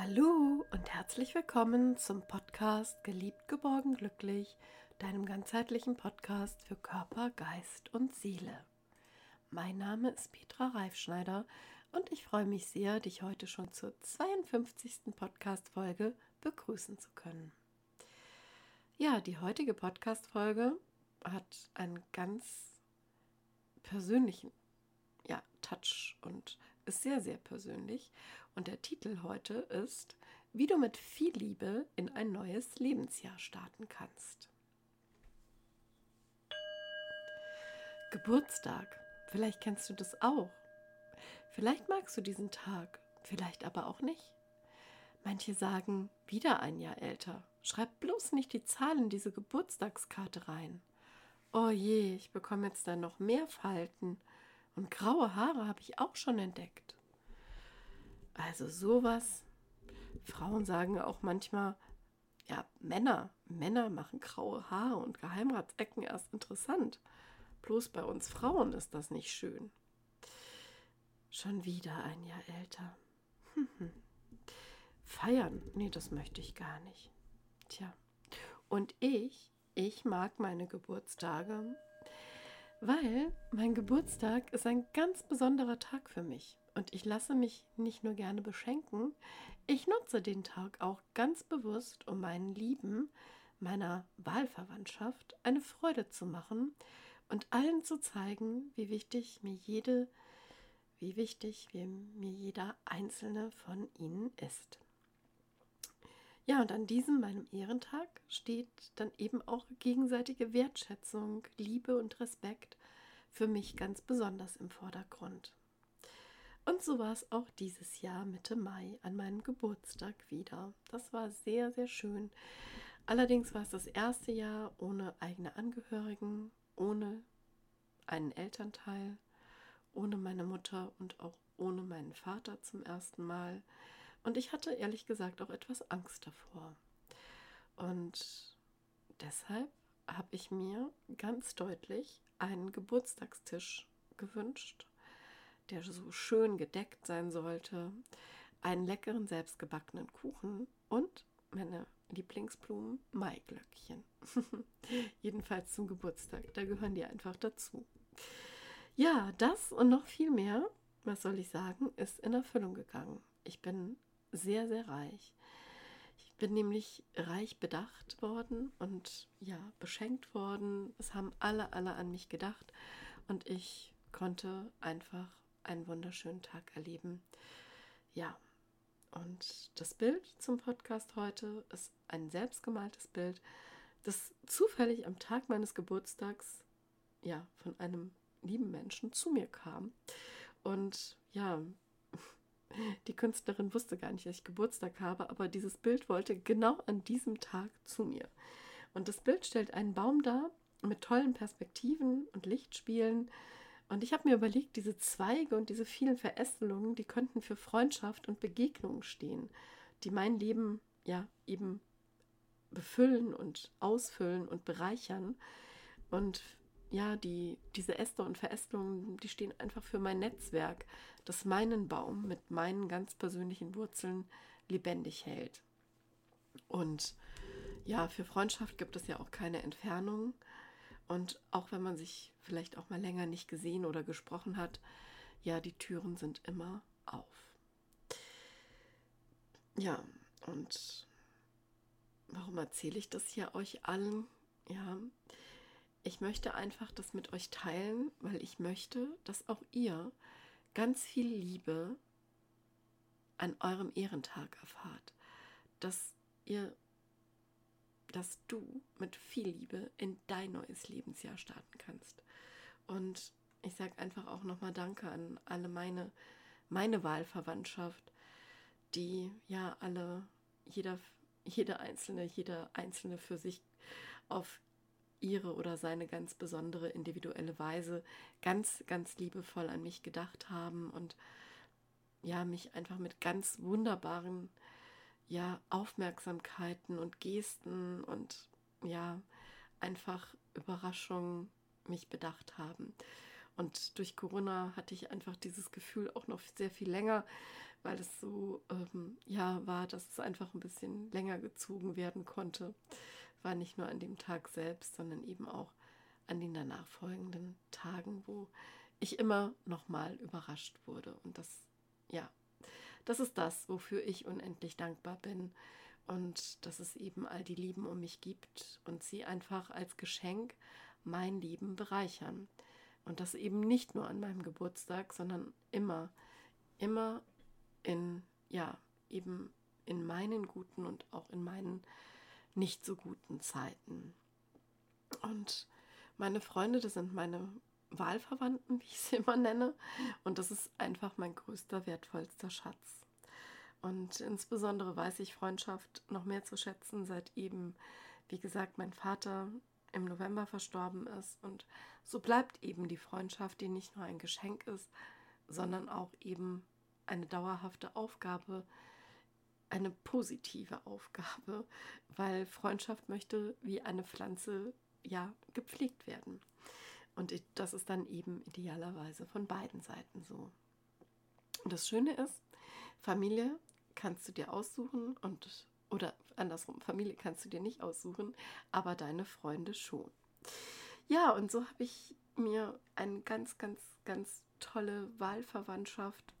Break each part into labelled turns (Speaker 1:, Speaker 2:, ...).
Speaker 1: Hallo und herzlich willkommen zum Podcast Geliebt, geborgen, glücklich, deinem ganzheitlichen Podcast für Körper, Geist und Seele. Mein Name ist Petra Reifschneider und ich freue mich sehr, dich heute schon zur 52. Podcast-Folge begrüßen zu können. Ja, die heutige Podcast-Folge hat einen ganz persönlichen ja, Touch und ist sehr, sehr persönlich. Und der Titel heute ist, wie du mit viel Liebe in ein neues Lebensjahr starten kannst. Geburtstag. Vielleicht kennst du das auch. Vielleicht magst du diesen Tag, vielleicht aber auch nicht. Manche sagen, wieder ein Jahr älter. Schreib bloß nicht die Zahl in diese Geburtstagskarte rein. Oh je, ich bekomme jetzt dann noch mehr Falten und graue Haare habe ich auch schon entdeckt. Also sowas. Frauen sagen auch manchmal, ja, Männer, Männer machen graue Haare und Geheimratsecken erst interessant. Bloß bei uns Frauen ist das nicht schön. Schon wieder ein Jahr älter. Feiern, nee, das möchte ich gar nicht. Tja, und ich, ich mag meine Geburtstage weil mein Geburtstag ist ein ganz besonderer Tag für mich. Und ich lasse mich nicht nur gerne beschenken, ich nutze den Tag auch ganz bewusst, um meinen Lieben, meiner Wahlverwandtschaft, eine Freude zu machen und allen zu zeigen, wie wichtig mir jede, wie wichtig mir jeder einzelne von ihnen ist. Ja, und an diesem meinem Ehrentag steht dann eben auch gegenseitige Wertschätzung, Liebe und Respekt für mich ganz besonders im Vordergrund. Und so war es auch dieses Jahr Mitte Mai an meinem Geburtstag wieder. Das war sehr, sehr schön. Allerdings war es das erste Jahr ohne eigene Angehörigen, ohne einen Elternteil, ohne meine Mutter und auch ohne meinen Vater zum ersten Mal. Und ich hatte ehrlich gesagt auch etwas Angst davor. Und deshalb habe ich mir ganz deutlich einen Geburtstagstisch gewünscht, der so schön gedeckt sein sollte, einen leckeren selbstgebackenen Kuchen und meine Lieblingsblumen Maiglöckchen. Jedenfalls zum Geburtstag, da gehören die einfach dazu. Ja, das und noch viel mehr, was soll ich sagen, ist in Erfüllung gegangen. Ich bin sehr, sehr reich. Ich bin nämlich reich bedacht worden und ja, beschenkt worden. Es haben alle, alle an mich gedacht und ich konnte einfach einen wunderschönen Tag erleben. Ja, und das Bild zum Podcast heute ist ein selbstgemaltes Bild, das zufällig am Tag meines Geburtstags ja von einem lieben Menschen zu mir kam. Und ja, die Künstlerin wusste gar nicht, dass ich Geburtstag habe, aber dieses Bild wollte genau an diesem Tag zu mir. Und das Bild stellt einen Baum dar mit tollen Perspektiven und Lichtspielen. Und ich habe mir überlegt, diese Zweige und diese vielen Verästelungen, die könnten für Freundschaft und Begegnungen stehen, die mein Leben ja eben befüllen und ausfüllen und bereichern. Und ja, die, diese Äste und Verästelungen, die stehen einfach für mein Netzwerk, das meinen Baum mit meinen ganz persönlichen Wurzeln lebendig hält. Und ja, für Freundschaft gibt es ja auch keine Entfernung. Und auch wenn man sich vielleicht auch mal länger nicht gesehen oder gesprochen hat, ja, die Türen sind immer auf. Ja, und warum erzähle ich das hier euch allen? Ja, ich möchte einfach das mit euch teilen, weil ich möchte, dass auch ihr ganz viel Liebe an eurem Ehrentag erfahrt. Dass ihr, dass du mit viel Liebe in dein neues Lebensjahr starten kannst. Und ich sage einfach auch nochmal Danke an alle meine, meine Wahlverwandtschaft, die ja alle, jeder, jeder Einzelne, jeder Einzelne für sich auf ihre oder seine ganz besondere individuelle Weise ganz, ganz liebevoll an mich gedacht haben und ja, mich einfach mit ganz wunderbaren ja, Aufmerksamkeiten und Gesten und ja, einfach Überraschungen mich bedacht haben. Und durch Corona hatte ich einfach dieses Gefühl auch noch sehr viel länger, weil es so ähm, ja war, dass es einfach ein bisschen länger gezogen werden konnte. War nicht nur an dem Tag selbst, sondern eben auch an den danach folgenden Tagen, wo ich immer nochmal überrascht wurde. Und das, ja, das ist das, wofür ich unendlich dankbar bin. Und dass es eben all die Lieben um mich gibt und sie einfach als Geschenk mein Leben bereichern. Und das eben nicht nur an meinem Geburtstag, sondern immer, immer in, ja, eben in meinen guten und auch in meinen nicht so guten Zeiten. Und meine Freunde, das sind meine Wahlverwandten, wie ich sie immer nenne. Und das ist einfach mein größter, wertvollster Schatz. Und insbesondere weiß ich Freundschaft noch mehr zu schätzen, seit eben, wie gesagt, mein Vater im November verstorben ist. Und so bleibt eben die Freundschaft, die nicht nur ein Geschenk ist, sondern auch eben eine dauerhafte Aufgabe, eine positive Aufgabe, weil Freundschaft möchte wie eine Pflanze ja gepflegt werden. Und das ist dann eben idealerweise von beiden Seiten so. Und das Schöne ist, Familie kannst du dir aussuchen und oder andersrum, Familie kannst du dir nicht aussuchen, aber deine Freunde schon. Ja, und so habe ich mir eine ganz, ganz, ganz tolle Wahlverwandtschaft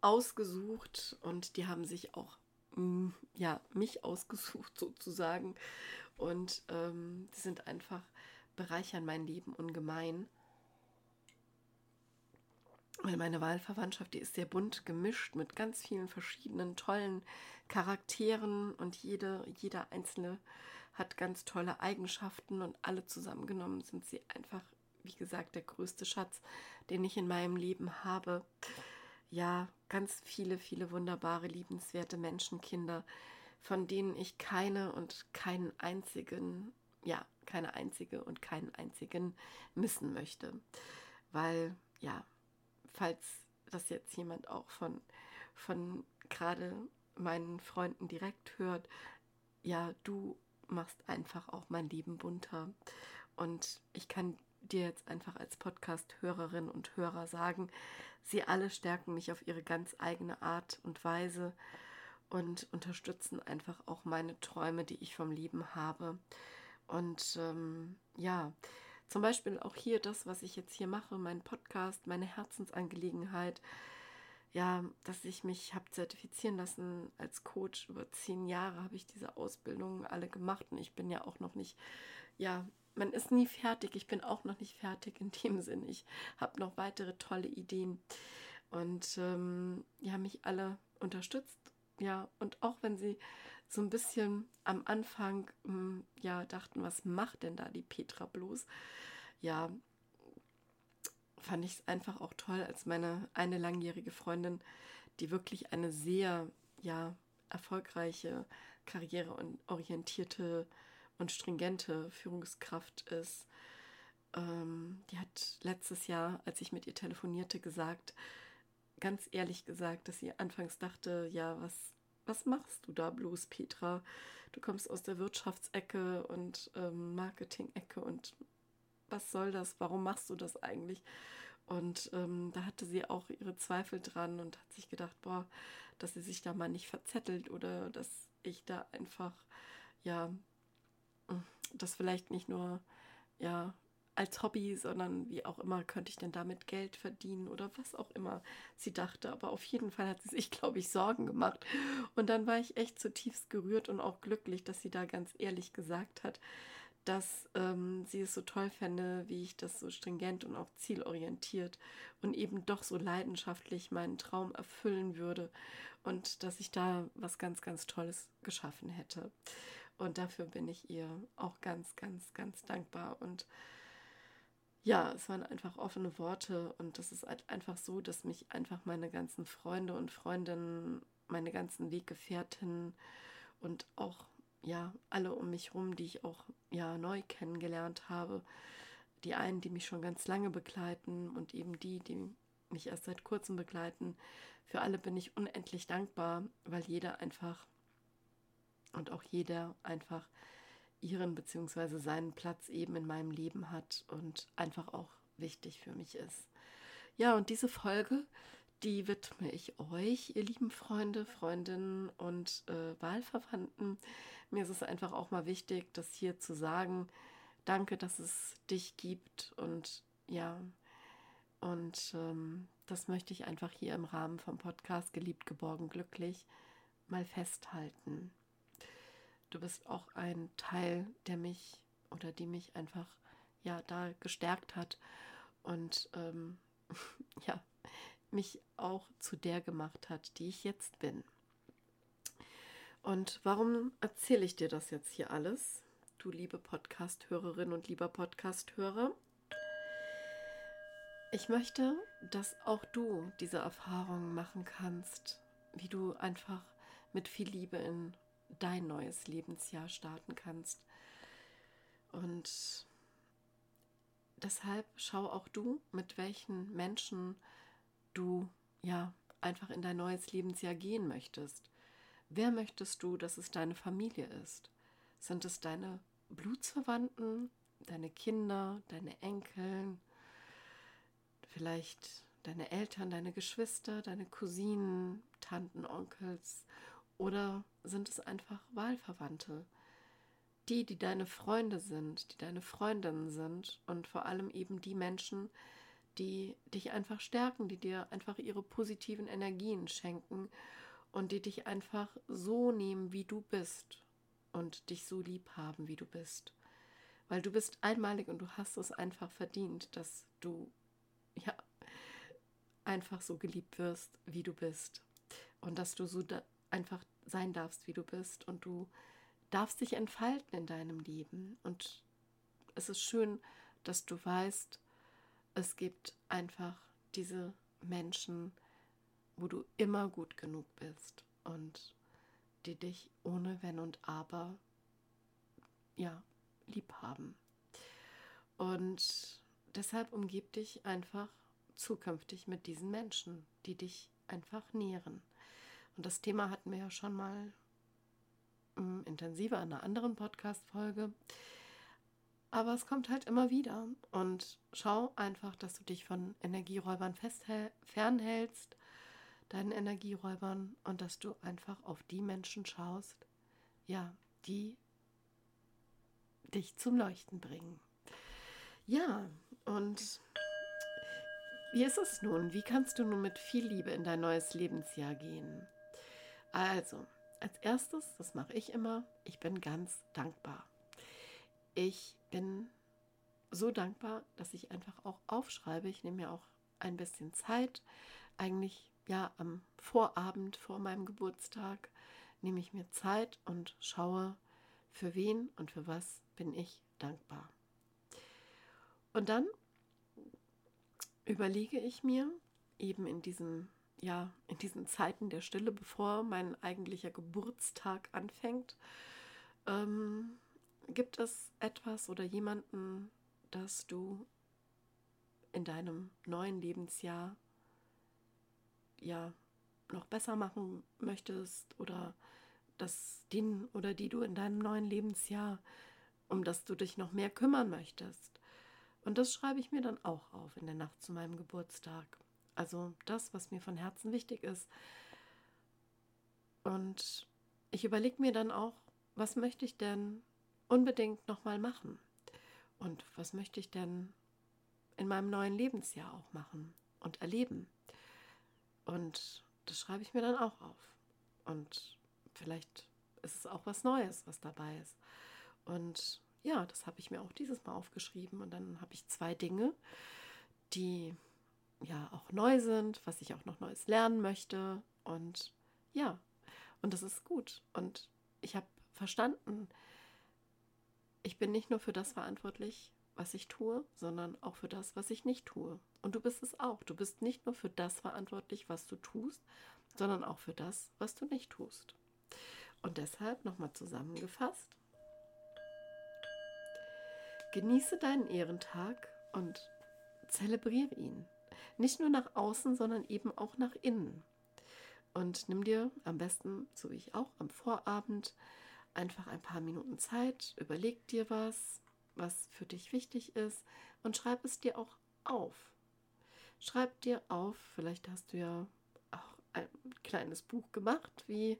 Speaker 1: ausgesucht und die haben sich auch mm, ja mich ausgesucht sozusagen und ähm, die sind einfach bereichern mein Leben ungemein. Weil meine Wahlverwandtschaft, die ist sehr bunt gemischt mit ganz vielen verschiedenen tollen Charakteren und jede, jeder einzelne hat ganz tolle Eigenschaften und alle zusammengenommen sind sie einfach, wie gesagt, der größte Schatz, den ich in meinem Leben habe. Ja, ganz viele, viele wunderbare, liebenswerte Menschenkinder, von denen ich keine und keinen einzigen, ja, keine einzige und keinen einzigen missen möchte. Weil, ja, falls das jetzt jemand auch von, von gerade meinen Freunden direkt hört, ja, du machst einfach auch mein Leben bunter. Und ich kann dir jetzt einfach als Podcast-Hörerin und Hörer sagen, sie alle stärken mich auf ihre ganz eigene Art und Weise und unterstützen einfach auch meine Träume, die ich vom Leben habe. Und ähm, ja, zum Beispiel auch hier das, was ich jetzt hier mache, mein Podcast, meine Herzensangelegenheit. Ja, dass ich mich habe zertifizieren lassen als Coach. Über zehn Jahre habe ich diese Ausbildung alle gemacht und ich bin ja auch noch nicht, ja, man ist nie fertig. Ich bin auch noch nicht fertig in dem Sinn. Ich habe noch weitere tolle Ideen und ähm, ja, mich alle unterstützt. Ja, und auch wenn sie so ein bisschen am Anfang hm, ja dachten, was macht denn da die Petra bloß? Ja, fand ich es einfach auch toll, als meine eine langjährige Freundin, die wirklich eine sehr ja erfolgreiche Karriere und orientierte und stringente Führungskraft ist. Ähm, die hat letztes Jahr, als ich mit ihr telefonierte, gesagt, ganz ehrlich gesagt, dass sie anfangs dachte, ja, was was machst du da bloß, Petra? Du kommst aus der Wirtschaftsecke und ähm, Marketing-Ecke und was soll das? Warum machst du das eigentlich? Und ähm, da hatte sie auch ihre Zweifel dran und hat sich gedacht, boah, dass sie sich da mal nicht verzettelt oder dass ich da einfach, ja, das vielleicht nicht nur, ja, als Hobby, sondern wie auch immer könnte ich denn damit Geld verdienen oder was auch immer sie dachte. Aber auf jeden Fall hat sie sich, glaube ich, Sorgen gemacht. Und dann war ich echt zutiefst gerührt und auch glücklich, dass sie da ganz ehrlich gesagt hat, dass ähm, sie es so toll fände, wie ich das so stringent und auch zielorientiert und eben doch so leidenschaftlich meinen Traum erfüllen würde und dass ich da was ganz, ganz Tolles geschaffen hätte. Und dafür bin ich ihr auch ganz, ganz, ganz dankbar und ja, es waren einfach offene Worte und das ist halt einfach so, dass mich einfach meine ganzen Freunde und Freundinnen, meine ganzen Weggefährtinnen und auch ja alle um mich rum, die ich auch ja neu kennengelernt habe, die einen, die mich schon ganz lange begleiten und eben die, die mich erst seit kurzem begleiten, für alle bin ich unendlich dankbar, weil jeder einfach und auch jeder einfach ihren bzw. seinen Platz eben in meinem Leben hat und einfach auch wichtig für mich ist. Ja, und diese Folge, die widme ich euch, ihr lieben Freunde, Freundinnen und äh, Wahlverwandten. Mir ist es einfach auch mal wichtig, das hier zu sagen. Danke, dass es dich gibt und ja, und ähm, das möchte ich einfach hier im Rahmen vom Podcast Geliebt, geborgen, glücklich mal festhalten. Du bist auch ein Teil, der mich oder die mich einfach ja da gestärkt hat und ähm, ja mich auch zu der gemacht hat, die ich jetzt bin. Und warum erzähle ich dir das jetzt hier alles, du liebe Podcast-Hörerin und lieber Podcast-Hörer? Ich möchte, dass auch du diese Erfahrungen machen kannst, wie du einfach mit viel Liebe in dein neues Lebensjahr starten kannst. Und deshalb schau auch du, mit welchen Menschen du ja einfach in dein neues Lebensjahr gehen möchtest. Wer möchtest du, dass es deine Familie ist? Sind es deine Blutsverwandten, deine Kinder, deine Enkel, vielleicht deine Eltern, deine Geschwister, deine Cousinen, Tanten, Onkels oder sind es einfach Wahlverwandte? Die, die deine Freunde sind, die deine Freundinnen sind und vor allem eben die Menschen, die dich einfach stärken, die dir einfach ihre positiven Energien schenken und die dich einfach so nehmen, wie du bist und dich so lieb haben, wie du bist. Weil du bist einmalig und du hast es einfach verdient, dass du ja einfach so geliebt wirst, wie du bist. Und dass du so da einfach sein darfst, wie du bist. Und du darfst dich entfalten in deinem Leben. Und es ist schön, dass du weißt, es gibt einfach diese Menschen, wo du immer gut genug bist und die dich ohne Wenn und Aber ja lieb haben. Und deshalb umgib dich einfach zukünftig mit diesen Menschen, die dich einfach nähren. Und das Thema hatten wir ja schon mal mm, intensiver in einer anderen Podcast-Folge. Aber es kommt halt immer wieder. Und schau einfach, dass du dich von Energieräubern fernhältst, deinen Energieräubern, und dass du einfach auf die Menschen schaust, ja, die dich zum Leuchten bringen. Ja, und wie ist es nun? Wie kannst du nun mit viel Liebe in dein neues Lebensjahr gehen? Also, als erstes, das mache ich immer, ich bin ganz dankbar. Ich bin so dankbar, dass ich einfach auch aufschreibe. Ich nehme mir auch ein bisschen Zeit. Eigentlich ja am Vorabend vor meinem Geburtstag nehme ich mir Zeit und schaue, für wen und für was bin ich dankbar. Und dann überlege ich mir eben in diesem ja, in diesen Zeiten der Stille, bevor mein eigentlicher Geburtstag anfängt, ähm, gibt es etwas oder jemanden, das du in deinem neuen Lebensjahr ja noch besser machen möchtest oder das den oder die du in deinem neuen Lebensjahr, um das du dich noch mehr kümmern möchtest. Und das schreibe ich mir dann auch auf in der Nacht zu meinem Geburtstag. Also das, was mir von Herzen wichtig ist. Und ich überlege mir dann auch, was möchte ich denn unbedingt nochmal machen? Und was möchte ich denn in meinem neuen Lebensjahr auch machen und erleben? Und das schreibe ich mir dann auch auf. Und vielleicht ist es auch was Neues, was dabei ist. Und ja, das habe ich mir auch dieses Mal aufgeschrieben. Und dann habe ich zwei Dinge, die ja auch neu sind, was ich auch noch Neues lernen möchte. Und ja, und das ist gut. Und ich habe verstanden, ich bin nicht nur für das verantwortlich, was ich tue, sondern auch für das, was ich nicht tue. Und du bist es auch. Du bist nicht nur für das verantwortlich, was du tust, sondern auch für das, was du nicht tust. Und deshalb nochmal zusammengefasst, genieße deinen Ehrentag und zelebriere ihn. Nicht nur nach außen, sondern eben auch nach innen. Und nimm dir am besten, so wie ich auch, am Vorabend einfach ein paar Minuten Zeit, überleg dir was, was für dich wichtig ist und schreib es dir auch auf. Schreib dir auf, vielleicht hast du ja auch ein kleines Buch gemacht, wie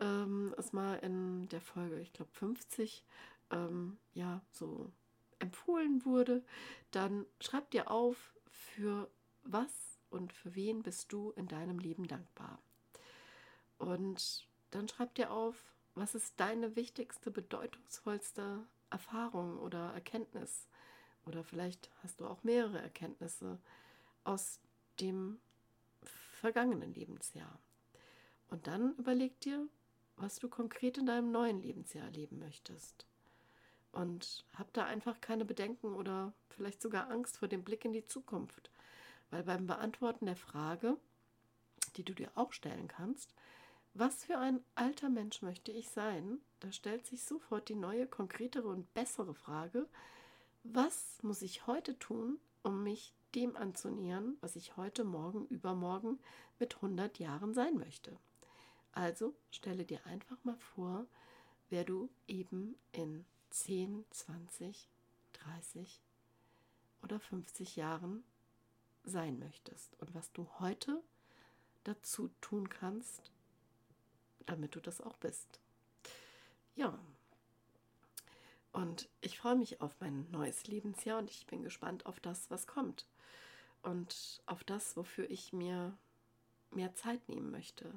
Speaker 1: ähm, es mal in der Folge, ich glaube 50, ähm, ja, so empfohlen wurde, dann schreib dir auf, für was und für wen bist du in deinem Leben dankbar. Und dann schreib dir auf, was ist deine wichtigste, bedeutungsvollste Erfahrung oder Erkenntnis? Oder vielleicht hast du auch mehrere Erkenntnisse aus dem vergangenen Lebensjahr. Und dann überleg dir, was du konkret in deinem neuen Lebensjahr erleben möchtest. Und hab da einfach keine Bedenken oder vielleicht sogar Angst vor dem Blick in die Zukunft. Weil beim Beantworten der Frage, die du dir auch stellen kannst, was für ein alter Mensch möchte ich sein? Da stellt sich sofort die neue, konkretere und bessere Frage, was muss ich heute tun, um mich dem anzunähern, was ich heute, morgen, übermorgen mit 100 Jahren sein möchte? Also stelle dir einfach mal vor, wer du eben in 10, 20, 30 oder 50 Jahren sein möchtest und was du heute dazu tun kannst, damit du das auch bist. Ja. Und ich freue mich auf mein neues Lebensjahr und ich bin gespannt auf das, was kommt. Und auf das, wofür ich mir mehr Zeit nehmen möchte.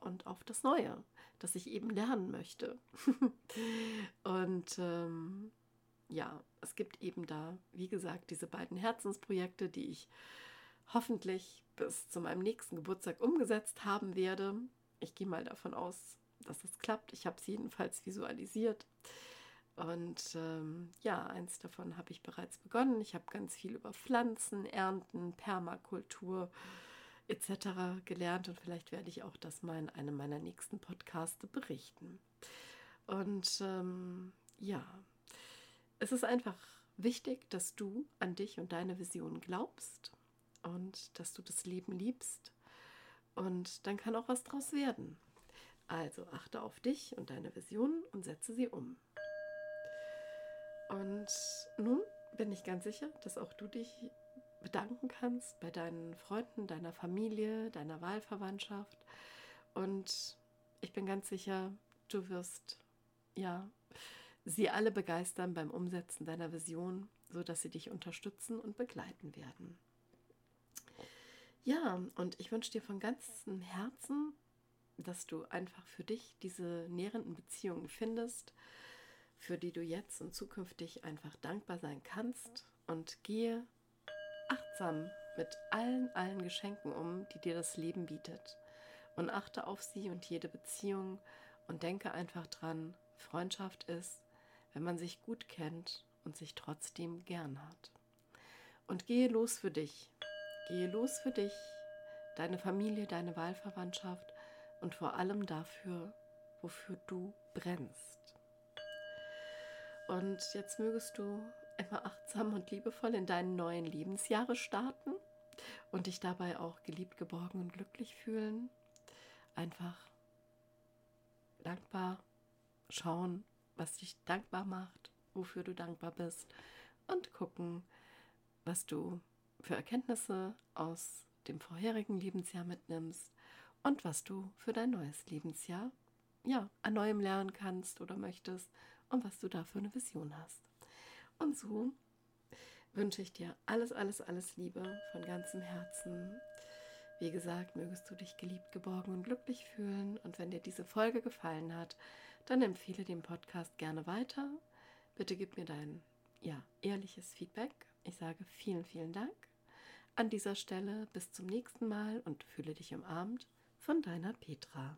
Speaker 1: Und auf das Neue, das ich eben lernen möchte. und ähm, ja, es gibt eben da, wie gesagt, diese beiden Herzensprojekte, die ich hoffentlich bis zu meinem nächsten Geburtstag umgesetzt haben werde. Ich gehe mal davon aus, dass es klappt. Ich habe es jedenfalls visualisiert. Und ähm, ja, eins davon habe ich bereits begonnen. Ich habe ganz viel über Pflanzen, Ernten, Permakultur etc. gelernt und vielleicht werde ich auch das mal in einem meiner nächsten Podcasts berichten. Und ähm, ja, es ist einfach wichtig, dass du an dich und deine Vision glaubst und dass du das Leben liebst und dann kann auch was draus werden. Also achte auf dich und deine Visionen und setze sie um. Und nun bin ich ganz sicher, dass auch du dich bedanken kannst bei deinen Freunden, deiner Familie, deiner Wahlverwandtschaft. Und ich bin ganz sicher, du wirst ja sie alle begeistern beim Umsetzen deiner Vision, sodass sie dich unterstützen und begleiten werden. Ja, und ich wünsche dir von ganzem Herzen, dass du einfach für dich diese nährenden Beziehungen findest, für die du jetzt und zukünftig einfach dankbar sein kannst und gehe achtsam mit allen, allen Geschenken um, die dir das Leben bietet. Und achte auf sie und jede Beziehung und denke einfach dran, Freundschaft ist, wenn man sich gut kennt und sich trotzdem gern hat. Und gehe los für dich, Gehe los für dich, deine Familie, deine Wahlverwandtschaft und vor allem dafür, wofür du brennst. Und jetzt mögest du immer achtsam und liebevoll in deinen neuen Lebensjahre starten und dich dabei auch geliebt, geborgen und glücklich fühlen. Einfach dankbar schauen, was dich dankbar macht, wofür du dankbar bist und gucken, was du für Erkenntnisse aus dem vorherigen Lebensjahr mitnimmst und was du für dein neues Lebensjahr ja an neuem lernen kannst oder möchtest und was du da für eine Vision hast. Und so wünsche ich dir alles, alles, alles Liebe von ganzem Herzen. Wie gesagt, mögest du dich geliebt, geborgen und glücklich fühlen. Und wenn dir diese Folge gefallen hat, dann empfehle den Podcast gerne weiter. Bitte gib mir dein ja, ehrliches Feedback. Ich sage vielen, vielen Dank. An dieser Stelle bis zum nächsten Mal und fühle dich umarmt von deiner Petra.